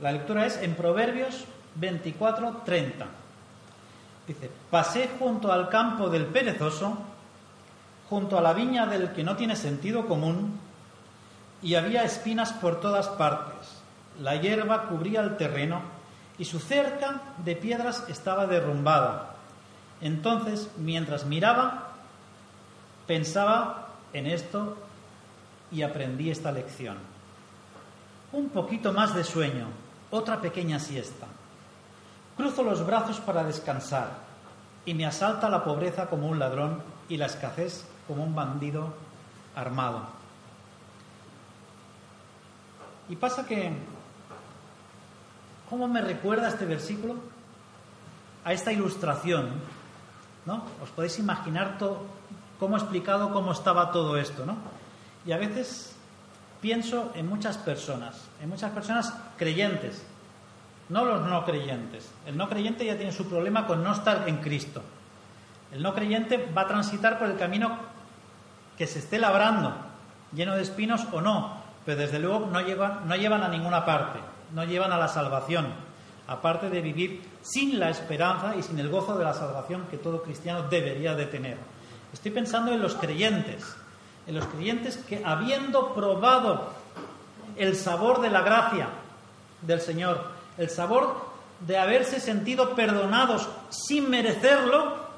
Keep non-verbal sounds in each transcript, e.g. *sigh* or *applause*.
La lectura es en Proverbios 24, 30. Dice, pasé junto al campo del perezoso, junto a la viña del que no tiene sentido común, y había espinas por todas partes. La hierba cubría el terreno y su cerca de piedras estaba derrumbada. Entonces, mientras miraba, pensaba en esto y aprendí esta lección. Un poquito más de sueño, otra pequeña siesta. Cruzo los brazos para descansar y me asalta la pobreza como un ladrón y la escasez como un bandido armado. Y pasa que, ¿cómo me recuerda este versículo? A esta ilustración, ¿no? Os podéis imaginar cómo explicado cómo estaba todo esto, ¿no? Y a veces pienso en muchas personas, en muchas personas creyentes, no los no creyentes. El no creyente ya tiene su problema con no estar en Cristo. El no creyente va a transitar por el camino que se esté labrando, lleno de espinos o no, pero desde luego no llevan, no llevan a ninguna parte, no llevan a la salvación, aparte de vivir sin la esperanza y sin el gozo de la salvación que todo cristiano debería de tener. Estoy pensando en los creyentes, en los creyentes que habiendo probado el sabor de la gracia del Señor, el sabor de haberse sentido perdonados sin merecerlo,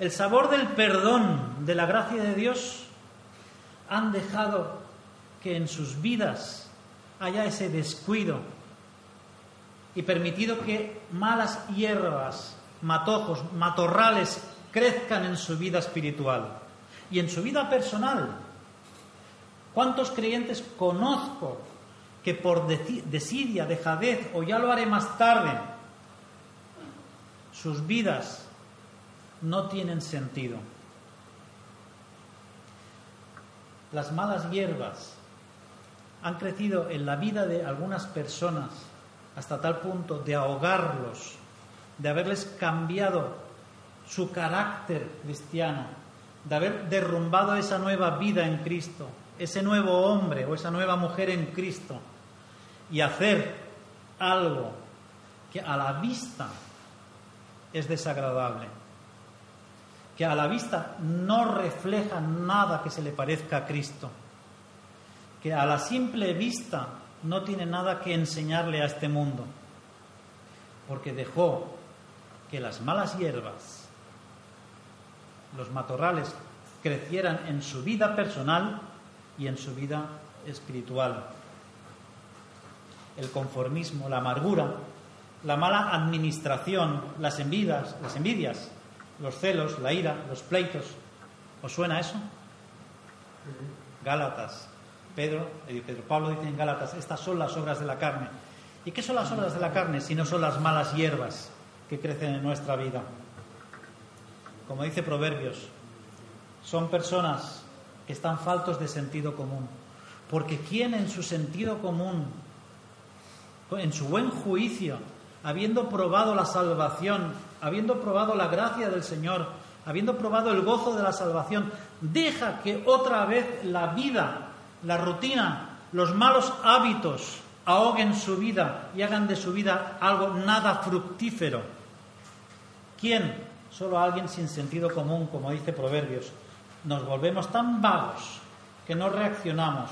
el sabor del perdón, de la gracia de Dios, han dejado que en sus vidas haya ese descuido y permitido que malas hierbas, matojos, matorrales crezcan en su vida espiritual y en su vida personal. ¿Cuántos creyentes conozco que por desidia, dejadez o ya lo haré más tarde, sus vidas no tienen sentido. Las malas hierbas han crecido en la vida de algunas personas hasta tal punto de ahogarlos, de haberles cambiado su carácter cristiano, de haber derrumbado esa nueva vida en Cristo, ese nuevo hombre o esa nueva mujer en Cristo y hacer algo que a la vista es desagradable, que a la vista no refleja nada que se le parezca a Cristo, que a la simple vista no tiene nada que enseñarle a este mundo, porque dejó que las malas hierbas, los matorrales, crecieran en su vida personal y en su vida espiritual el conformismo, la amargura, la mala administración, las envidias, las envidias, los celos, la ira, los pleitos. ¿Os suena eso? Gálatas. Pedro, eh, Pedro Pablo dice en Gálatas, estas son las obras de la carne. ¿Y qué son las obras de la carne si no son las malas hierbas que crecen en nuestra vida? Como dice Proverbios, son personas que están faltos de sentido común. Porque ¿quién en su sentido común en su buen juicio, habiendo probado la salvación, habiendo probado la gracia del Señor, habiendo probado el gozo de la salvación, deja que otra vez la vida, la rutina, los malos hábitos ahoguen su vida y hagan de su vida algo nada fructífero. ¿Quién? Solo alguien sin sentido común, como dice Proverbios. Nos volvemos tan vagos que no reaccionamos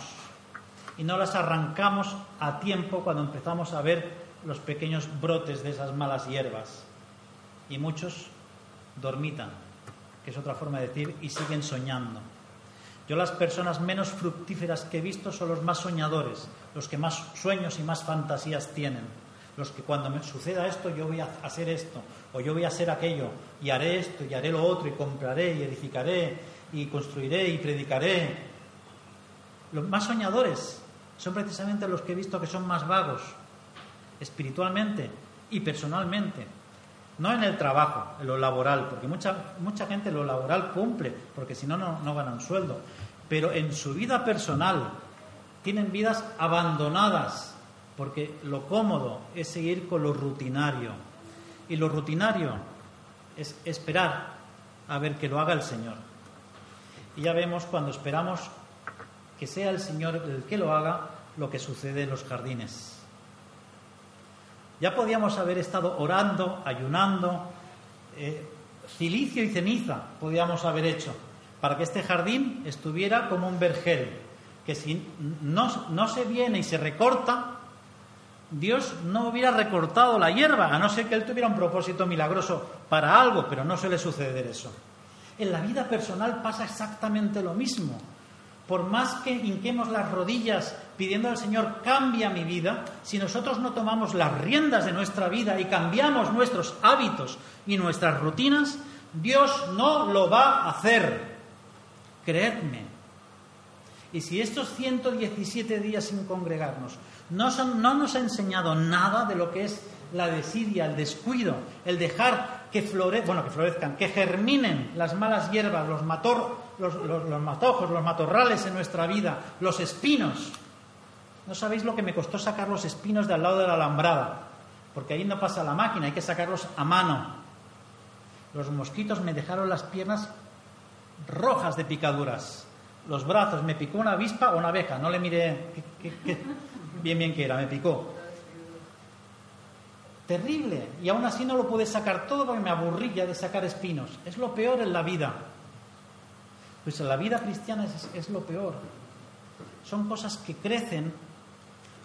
y no las arrancamos a tiempo cuando empezamos a ver los pequeños brotes de esas malas hierbas. Y muchos dormitan, que es otra forma de decir, y siguen soñando. Yo las personas menos fructíferas que he visto son los más soñadores, los que más sueños y más fantasías tienen, los que cuando me suceda esto yo voy a hacer esto, o yo voy a hacer aquello, y haré esto, y haré lo otro, y compraré, y edificaré, y construiré, y predicaré. Los más soñadores, son precisamente los que he visto que son más vagos espiritualmente y personalmente. No en el trabajo, en lo laboral, porque mucha, mucha gente lo laboral cumple, porque si no, no ganan sueldo. Pero en su vida personal tienen vidas abandonadas, porque lo cómodo es seguir con lo rutinario. Y lo rutinario es esperar a ver que lo haga el Señor. Y ya vemos cuando esperamos que sea el Señor el que lo haga, lo que sucede en los jardines. Ya podíamos haber estado orando, ayunando, eh, cilicio y ceniza podíamos haber hecho para que este jardín estuviera como un vergel, que si no, no se viene y se recorta, Dios no hubiera recortado la hierba, a no ser que Él tuviera un propósito milagroso para algo, pero no suele suceder eso. En la vida personal pasa exactamente lo mismo. Por más que hinquemos las rodillas pidiendo al Señor cambia mi vida, si nosotros no tomamos las riendas de nuestra vida y cambiamos nuestros hábitos y nuestras rutinas, Dios no lo va a hacer. Creedme. Y si estos 117 días sin congregarnos no, no nos ha enseñado nada de lo que es la desidia, el descuido, el dejar que, florezcan, que germinen las malas hierbas, los, los matojos, los matorrales en nuestra vida, los espinos. No sabéis lo que me costó sacar los espinos de al lado de la alambrada, porque ahí no pasa la máquina, hay que sacarlos a mano. Los mosquitos me dejaron las piernas rojas de picaduras. Los brazos, me picó una avispa o una abeja, no le miré bien bien que era, me picó. Terrible. Y aún así no lo pude sacar todo porque me aburría de sacar espinos. Es lo peor en la vida. Pues en la vida cristiana es, es lo peor. Son cosas que crecen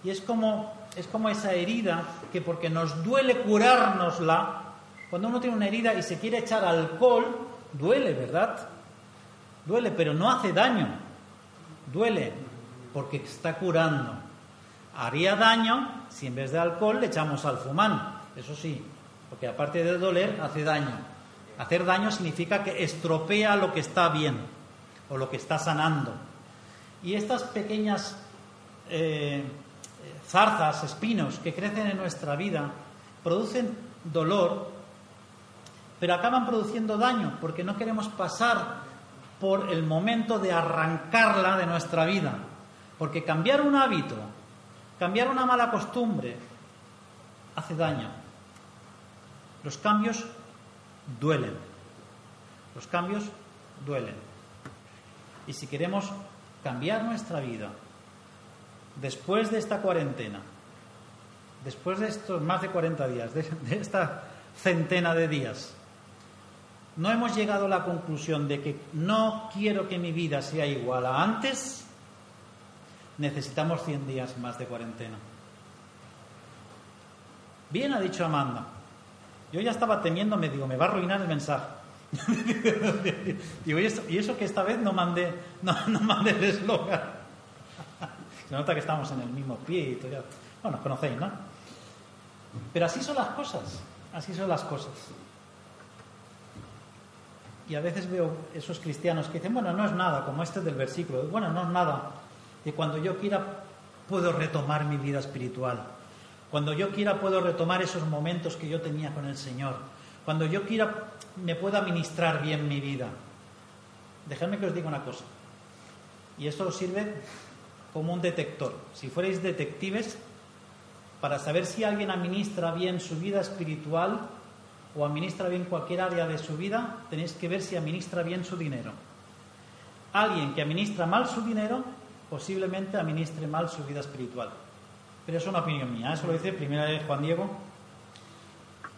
y es como, es como esa herida que porque nos duele curárnosla, cuando uno tiene una herida y se quiere echar alcohol, duele, ¿verdad? Duele, pero no hace daño. Duele porque está curando. Haría daño si en vez de alcohol le echamos al fumán, eso sí, porque aparte de doler, hace daño. Hacer daño significa que estropea lo que está bien o lo que está sanando. Y estas pequeñas eh, zarzas, espinos que crecen en nuestra vida, producen dolor, pero acaban produciendo daño porque no queremos pasar por el momento de arrancarla de nuestra vida. Porque cambiar un hábito, cambiar una mala costumbre, hace daño. Los cambios duelen. Los cambios duelen. Y si queremos cambiar nuestra vida, después de esta cuarentena, después de estos más de 40 días, de, esta centena de días, no hemos llegado a la conclusión de que no quiero que mi vida sea igual a antes, necesitamos 100 días más de cuarentena. Bien ha dicho Amanda. Yo ya estaba temiendo, me digo, me va a arruinar el mensaje. *laughs* y, eso, y eso que esta vez no mandé, no, no mandé el eslogan. *laughs* Se nota que estamos en el mismo pie y todo. Bueno, conocéis, ¿no? Pero así son las cosas, así son las cosas. Y a veces veo esos cristianos que dicen, bueno, no es nada, como este del versículo, bueno, no es nada, que cuando yo quiera puedo retomar mi vida espiritual, cuando yo quiera puedo retomar esos momentos que yo tenía con el Señor, cuando yo quiera me puedo administrar bien mi vida. Dejadme que os diga una cosa, y esto os sirve como un detector. Si fuerais detectives, para saber si alguien administra bien su vida espiritual o administra bien cualquier área de su vida, tenéis que ver si administra bien su dinero. Alguien que administra mal su dinero, posiblemente administre mal su vida espiritual. Pero es una opinión mía, eso lo dice primera vez Juan Diego.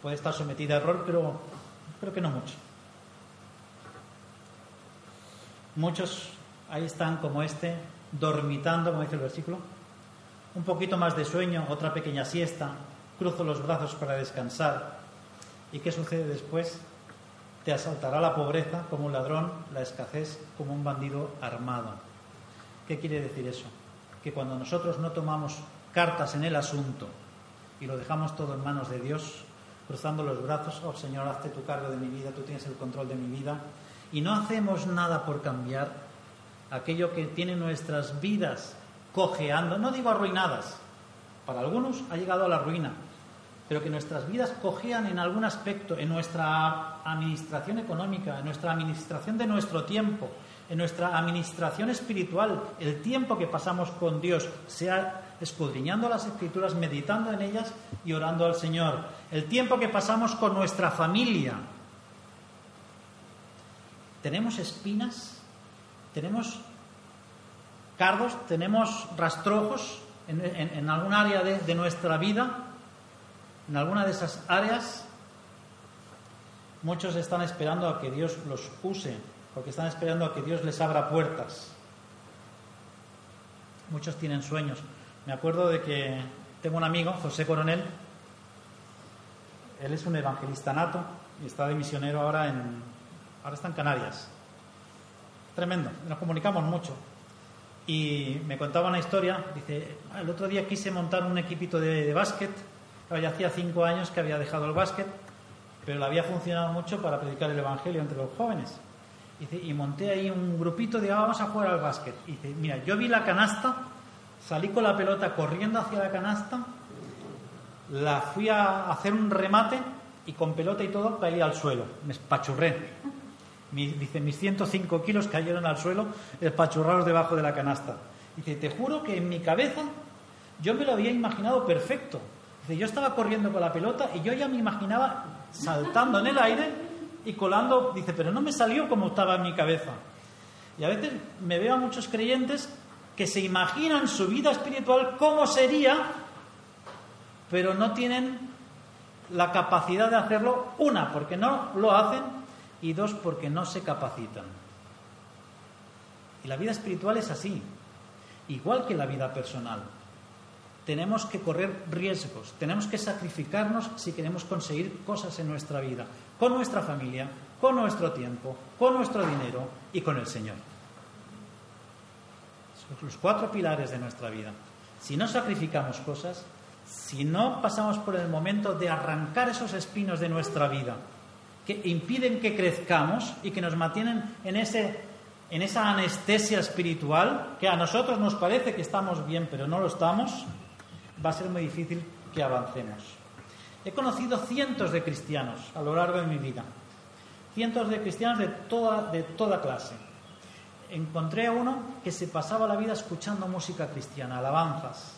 Puede estar sometida a error, pero creo que no mucho. Muchos ahí están como este, dormitando, como dice el versículo, un poquito más de sueño, otra pequeña siesta, cruzo los brazos para descansar. ¿Y qué sucede después? Te asaltará la pobreza como un ladrón, la escasez como un bandido armado. ¿Qué quiere decir eso? Que cuando nosotros no tomamos cartas en el asunto y lo dejamos todo en manos de Dios, cruzando los brazos, oh Señor, hazte tu cargo de mi vida, tú tienes el control de mi vida, y no hacemos nada por cambiar, aquello que tiene nuestras vidas cojeando, no digo arruinadas, para algunos ha llegado a la ruina, pero que nuestras vidas cojean en algún aspecto, en nuestra administración económica, en nuestra administración de nuestro tiempo, en nuestra administración espiritual, el tiempo que pasamos con Dios, sea escudriñando las escrituras, meditando en ellas y orando al Señor, el tiempo que pasamos con nuestra familia. ¿Tenemos espinas? tenemos cardos, tenemos rastrojos en, algún área de, nuestra vida. en alguna de esas áreas, muchos están esperando a que Dios los use, porque están esperando a que Dios les abra puertas. Muchos tienen sueños. Me acuerdo de que tengo un amigo, José Coronel, él es un evangelista nato y está de misionero ahora en ahora está en Canarias. Tremendo, nos comunicamos mucho. Y me contaba una historia, dice, ah, el otro día quise montar un equipito de, básquet, ya hacía cinco años que había dejado el básquet, pero le había funcionado mucho para predicar el Evangelio entre los jóvenes. Y monté ahí un grupito de, ah, vamos a jugar al básquet. Y dice, mira, yo vi la canasta, salí con la pelota corriendo hacia la canasta, la fui a hacer un remate y con pelota y todo caí al suelo, me espachurré dice, mis 105 kilos cayeron al suelo espachurrados debajo de la canasta. Dice, te juro que en mi cabeza yo me lo había imaginado perfecto. Dice, yo estaba corriendo con la pelota y yo ya me imaginaba saltando en el aire y colando. Dice, pero no me salió como estaba en mi cabeza. Y a veces me veo a muchos creyentes que se imaginan su vida espiritual cómo sería, pero no tienen la capacidad de hacerlo, una, porque no lo hacen, y dos, porque no se capacitan. Y la vida espiritual es así, igual que la vida personal. Tenemos que correr riesgos, tenemos que sacrificarnos si queremos conseguir cosas en nuestra vida, con nuestra familia, con nuestro tiempo, con nuestro dinero y con el Señor. Son los cuatro pilares de nuestra vida. Si no sacrificamos cosas, si no pasamos por el momento de arrancar esos espinos de nuestra vida, que impiden que crezcamos y que nos mantienen en, ese, en esa anestesia espiritual, que a nosotros nos parece que estamos bien, pero no lo estamos, va a ser muy difícil que avancemos. He conocido cientos de cristianos a lo largo de mi vida, cientos de cristianos de toda, de toda clase. Encontré a uno que se pasaba la vida escuchando música cristiana, alabanzas,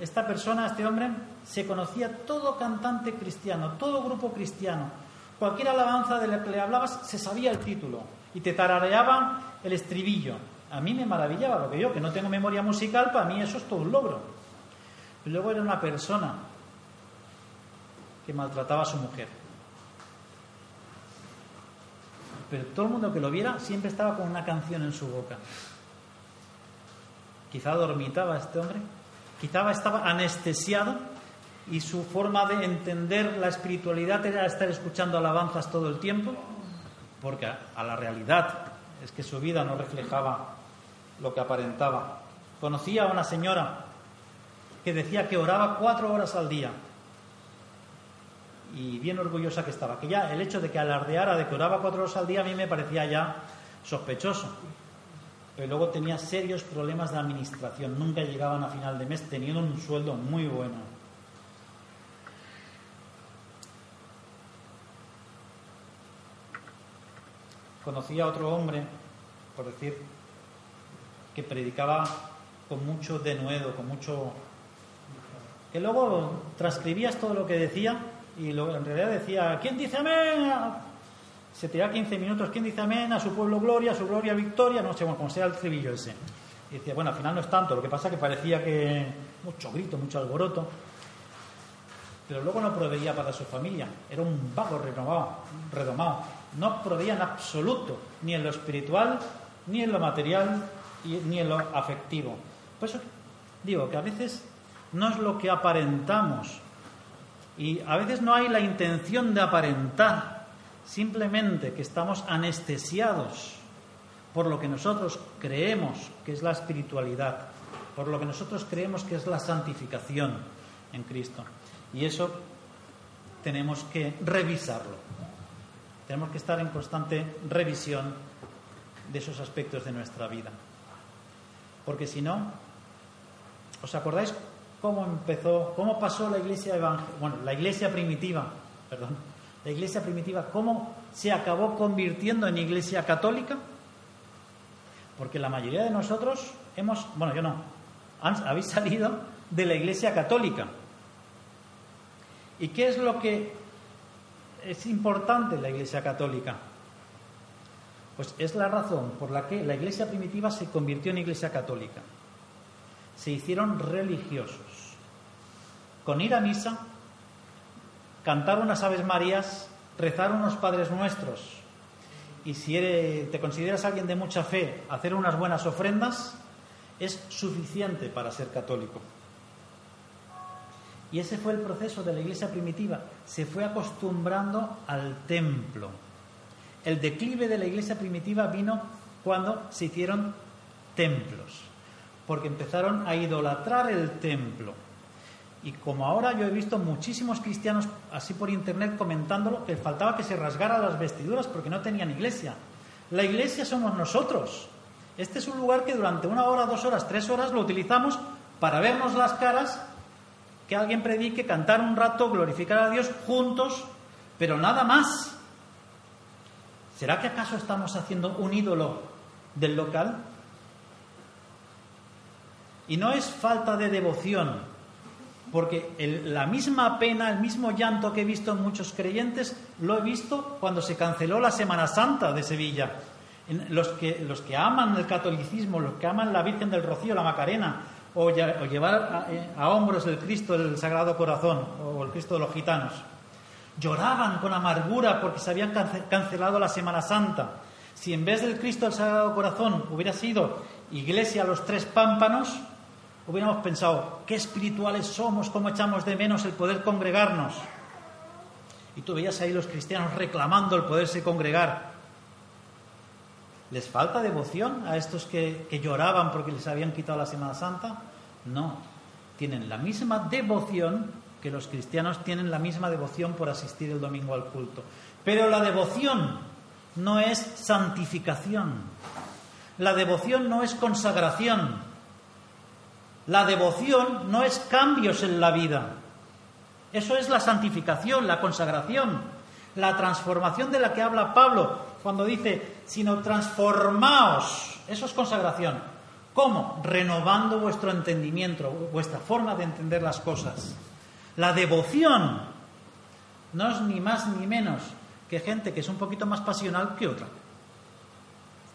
esta persona, este hombre, se conocía todo cantante cristiano, todo grupo cristiano. Cualquier alabanza de la que le hablabas se sabía el título y te tarareaba el estribillo. A mí me maravillaba, porque yo, que no tengo memoria musical, para mí eso es todo un logro. Y luego era una persona que maltrataba a su mujer. Pero todo el mundo que lo viera siempre estaba con una canción en su boca. Quizá dormitaba este hombre Quizá estaba anestesiado y su forma de entender la espiritualidad era estar escuchando alabanzas todo el tiempo, porque a la realidad es que su vida no reflejaba lo que aparentaba. Conocía a una señora que decía que oraba cuatro horas al día y bien orgullosa que estaba, que ya el hecho de que alardeara de que oraba cuatro horas al día a mí me parecía ya sospechoso pero luego tenía serios problemas de administración, nunca llegaban a final de mes teniendo un sueldo muy bueno. Conocí a otro hombre, por decir, que predicaba con mucho denuedo, con mucho... que luego transcribías todo lo que decía y en realidad decía, ¿quién dice amén? se tira 15 minutos, ¿quién dice amén? A su pueblo gloria, a su gloria victoria, no sé, bueno, como sea el trivillo ese. Y decía, bueno, al final no es tanto, lo que pasa es que parecía que mucho grito, mucho alboroto, pero luego no proveía para su familia, era un vago renovado, redomado, no proveía en absoluto, ni en lo espiritual, ni en lo material, ni en lo afectivo. Por eso digo que a veces no es lo que aparentamos, y a veces no hay la intención de aparentar, simplemente que estamos anestesiados por lo que nosotros creemos que es la espiritualidad, por lo que nosotros creemos que es la santificación en Cristo. Y eso tenemos que revisarlo. Tenemos que estar en constante revisión de esos aspectos de nuestra vida. Porque si no, ¿os acordáis cómo empezó, cómo pasó la iglesia bueno, la iglesia primitiva, perdón, la iglesia primitiva, ¿cómo se acabó convirtiendo en iglesia católica? Porque la mayoría de nosotros hemos, bueno, yo no, habéis salido de la iglesia católica. ¿Y qué es lo que es importante en la iglesia católica? Pues es la razón por la que la iglesia primitiva se convirtió en iglesia católica. Se hicieron religiosos con ir a misa, cantar unas Aves Marías, rezar unos Padres Nuestros y si te consideras alguien de mucha fe, hacer unas buenas ofrendas es suficiente para ser católico. Y ese fue el proceso de la iglesia primitiva. Se fue acostumbrando al templo. El declive de la iglesia primitiva vino cuando se hicieron templos, porque empezaron a idolatrar el templo. Y como ahora yo he visto muchísimos cristianos así por internet comentándolo, que faltaba que se rasgara las vestiduras porque no tenían iglesia. La iglesia somos nosotros. Este es un lugar que durante una hora, dos horas, tres horas lo utilizamos para vernos las caras, que alguien predique, cantar un rato, glorificar a Dios juntos, pero nada más. ¿Será que acaso estamos haciendo un ídolo del local? Y no es falta de devoción, porque la misma pena, el mismo llanto que he visto en muchos creyentes, lo he visto cuando se canceló la Semana Santa de Sevilla. Los que, los que aman el catolicismo, los que aman la Virgen del Rocío, la Macarena, o, llevar eh, a, hombros el Cristo del Sagrado Corazón, o el Cristo de los gitanos, lloraban con amargura porque se habían cancelado la Semana Santa. Si en vez del Cristo del Sagrado Corazón hubiera sido Iglesia a los Tres Pámpanos, hubiéramos pensado, qué espirituales somos, cómo echamos de menos el poder congregarnos. Y tú veías ahí los cristianos reclamando el poderse congregar. ¿Les falta devoción a estos que, que lloraban porque les habían quitado la Semana Santa? No, tienen la misma devoción que los cristianos tienen la misma devoción por asistir el domingo al culto. Pero la devoción no es santificación. La devoción no es consagración. La devoción no es cambios en la vida. Eso es la santificación, la consagración, la transformación de la que habla Pablo cuando dice, sino transformaos. Eso es consagración. ¿Cómo? Renovando vuestro entendimiento, vuestra forma de entender las cosas. La devoción no es ni más ni menos que gente que es un poquito más pasional que otra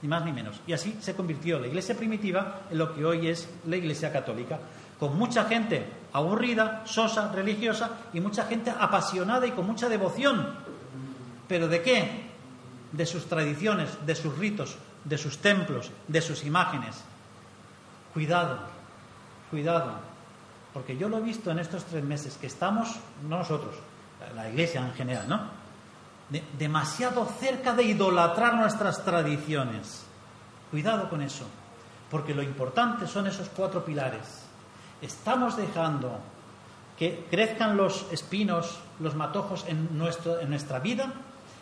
ni más ni menos. Y así se convirtió la iglesia primitiva en lo que hoy es la iglesia católica, con mucha gente aburrida, sosa, religiosa y mucha gente apasionada y con mucha devoción. ¿Pero de qué? De sus tradiciones, de sus ritos, de sus templos, de sus imágenes. Cuidado, cuidado, porque yo lo he visto en estos tres meses que estamos, no nosotros, la iglesia en general, ¿no? demasiado cerca de idolatrar nuestras tradiciones. Cuidado con eso, porque lo importante son esos cuatro pilares. Estamos dejando que crezcan los espinos, los matojos en, en nuestra vida,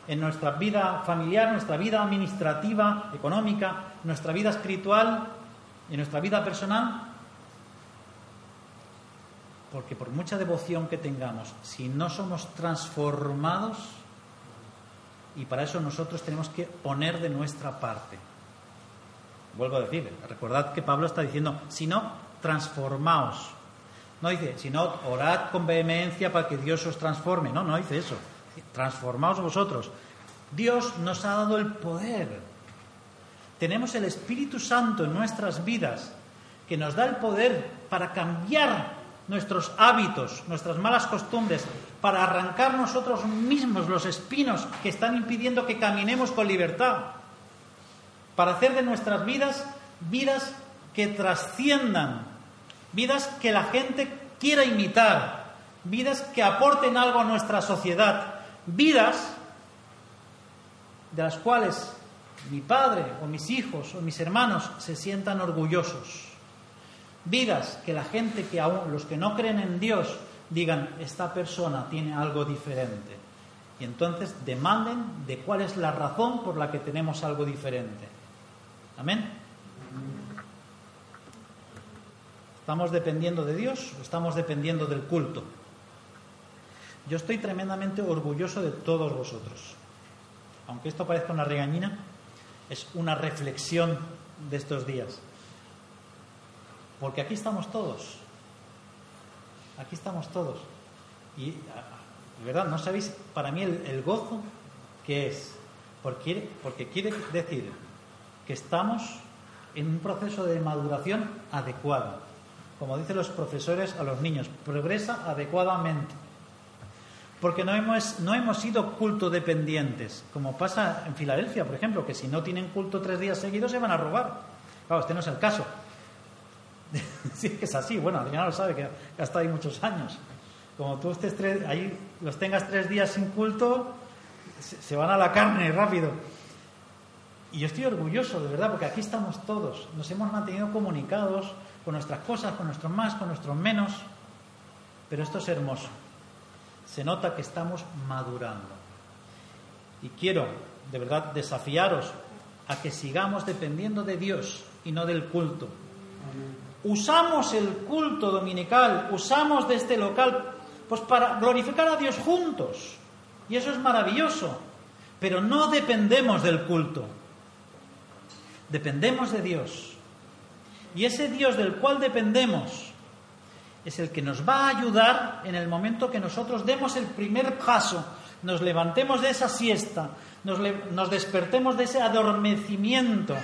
en nuestra vida familiar, nuestra vida administrativa, económica, nuestra vida espiritual y nuestra vida personal. Porque por mucha devoción que tengamos, si no somos transformados, y para eso nosotros tenemos que poner de nuestra parte. Vuelvo a decir, recordad que Pablo está diciendo, si no, transformaos. No dice, si no, orad con vehemencia para que Dios os transforme. No, no dice eso. Transformaos vosotros. Dios nos ha dado el poder. Tenemos el Espíritu Santo en nuestras vidas que nos da el poder para cambiar nuestros hábitos, nuestras malas costumbres, para arrancar nosotros mismos los espinos que están impidiendo que caminemos con libertad, para hacer de nuestras vidas vidas que trasciendan, vidas que la gente quiera imitar, vidas que aporten algo a nuestra sociedad, vidas de las cuales mi padre o mis hijos o mis hermanos se sientan orgullosos vidas que la gente que aún los que no creen en Dios digan esta persona tiene algo diferente y entonces demanden de cuál es la razón por la que tenemos algo diferente. Amén. ¿Estamos dependiendo de Dios o estamos dependiendo del culto? Yo estoy tremendamente orgulloso de todos vosotros. Aunque esto parezca una regañina, es una reflexión de estos días. Porque aquí estamos todos. Aquí estamos todos. Y, verdad, no sabéis para mí el, gozo que es. Porque, porque quiere decir que estamos en un proceso de maduración adecuado. como dicen los profesores a los niños, progresa adecuadamente. Porque no hemos, no hemos sido culto dependientes, como pasa en Filadelfia, por ejemplo, que si no tienen culto tres días seguidos se van a robar. Claro, este no es el caso. *laughs* sí, que es así. Bueno, Adriana lo sabe, que ha estado ahí muchos años. Como tú estés ahí los tengas tres días sin culto, se van a la carne rápido. Y yo estoy orgulloso, de verdad, porque aquí estamos todos. Nos hemos mantenido comunicados con nuestras cosas, con nuestros más, con nuestros menos. Pero esto es hermoso. Se nota que estamos madurando. Y quiero, de verdad, desafiaros a que sigamos dependiendo de Dios y no del culto. Usamos el culto dominical, usamos de este local, pues para glorificar a Dios juntos. Y eso es maravilloso. Pero no dependemos del culto. Dependemos de Dios. Y ese Dios del cual dependemos es el que nos va a ayudar en el momento que nosotros demos el primer paso, nos levantemos de esa siesta, nos, despertemos de ese adormecimiento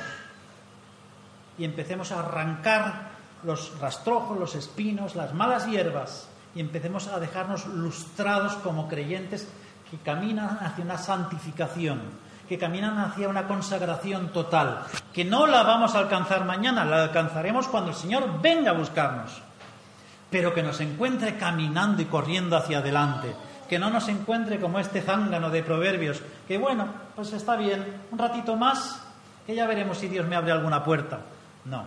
y empecemos a arrancar los rastrojos, los espinos, las malas hierbas y empecemos a dejarnos lustrados como creyentes que caminan hacia una santificación, que caminan hacia una consagración total, que no la vamos a alcanzar mañana, la alcanzaremos cuando el Señor venga a buscarnos, pero que nos encuentre caminando y corriendo hacia adelante, que no nos encuentre como este zángano de proverbios, que bueno, pues está bien, un ratito más, que ya veremos si Dios me abre alguna puerta. No,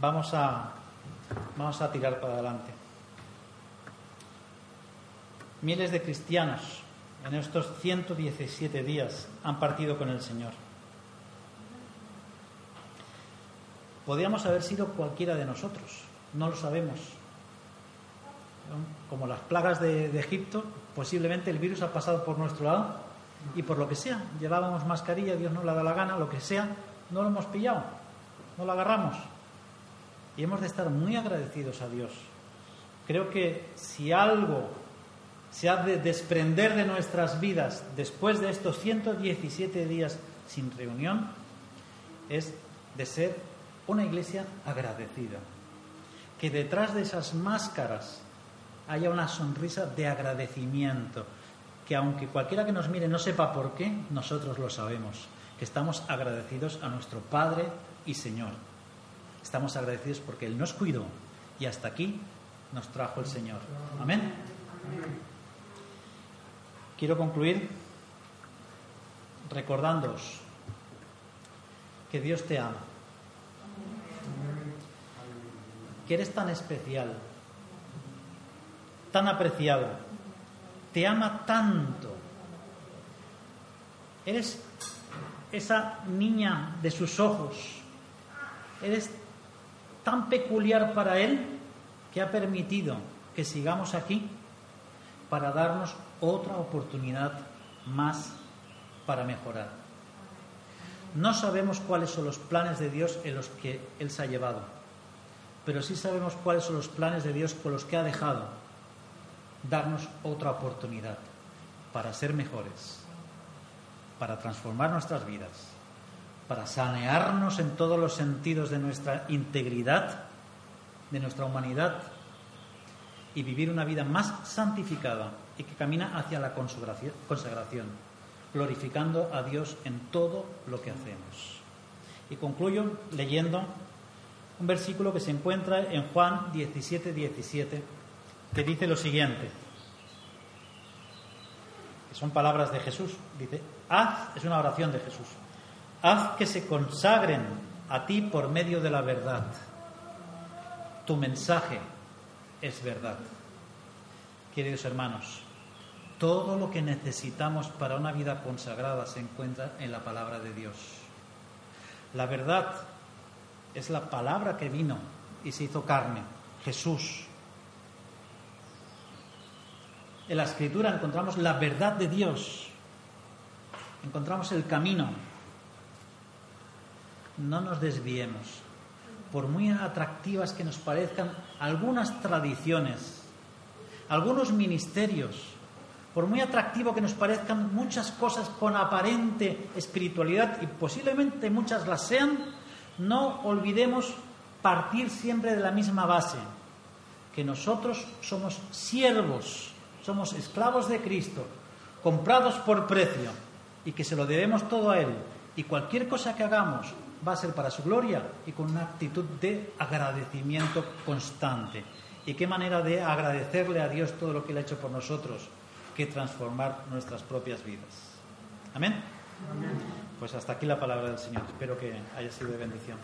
vamos a, vamos a tirar para adelante. Miles de cristianos en estos 117 días han partido con el Señor. Podríamos haber sido cualquiera de nosotros, no lo sabemos. Como las plagas de, Egipto, posiblemente el virus ha pasado por nuestro lado y por lo que sea, llevábamos mascarilla, Dios no la da la gana, lo que sea, no lo hemos pillado, no lo agarramos. Y hemos de estar muy agradecidos a Dios. Creo que si algo se ha de desprender de nuestras vidas después de estos 117 días sin reunión es de ser una iglesia agradecida. Que detrás de esas máscaras haya una sonrisa de agradecimiento. Que aunque cualquiera que nos mire no sepa por qué, nosotros lo sabemos. Que estamos agradecidos a nuestro Padre y Señor. Estamos agradecidos porque Él nos cuidó y hasta aquí nos trajo el Señor. Amén. Quiero concluir recordándoos que Dios te ama, que eres tan especial, tan apreciado, te ama tanto. Eres esa niña de sus ojos, eres tan peculiar para Él que ha permitido que sigamos aquí para darnos otra oportunidad más para mejorar. No sabemos cuáles son los planes de Dios en los que Él se ha llevado, pero sí sabemos cuáles son los planes de Dios con los que ha dejado darnos otra oportunidad para ser mejores, para transformar nuestras vidas, para sanearnos en todos los sentidos de nuestra integridad, de nuestra humanidad y vivir una vida más santificada y que camina hacia la consagración, glorificando a Dios en todo lo que hacemos. Y concluyo leyendo un versículo que se encuentra en Juan 17, 17, que dice lo siguiente, que son palabras de Jesús, dice, haz, es una oración de Jesús, haz que se consagren a ti por medio de la verdad. Tu mensaje es verdad. Queridos hermanos, todo lo que necesitamos para una vida consagrada se encuentra en la palabra de Dios. La verdad es la palabra que vino y se hizo carne, Jesús. En la escritura encontramos la verdad de Dios, encontramos el camino. No nos desviemos, por muy atractivas que nos parezcan algunas tradiciones, algunos ministerios, por muy atractivo que nos parezcan muchas cosas con aparente espiritualidad, y posiblemente muchas las sean, no olvidemos partir siempre de la misma base, que nosotros somos siervos, somos esclavos de Cristo, comprados por precio, y que se lo debemos todo a Él. Y cualquier cosa que hagamos va a ser para su gloria y con una actitud de agradecimiento constante. Y qué manera de agradecerle a Dios todo lo que Él ha hecho por nosotros, que transformar nuestras propias vidas. Amén. Pues hasta aquí la palabra del Señor. Espero que haya sido de bendición.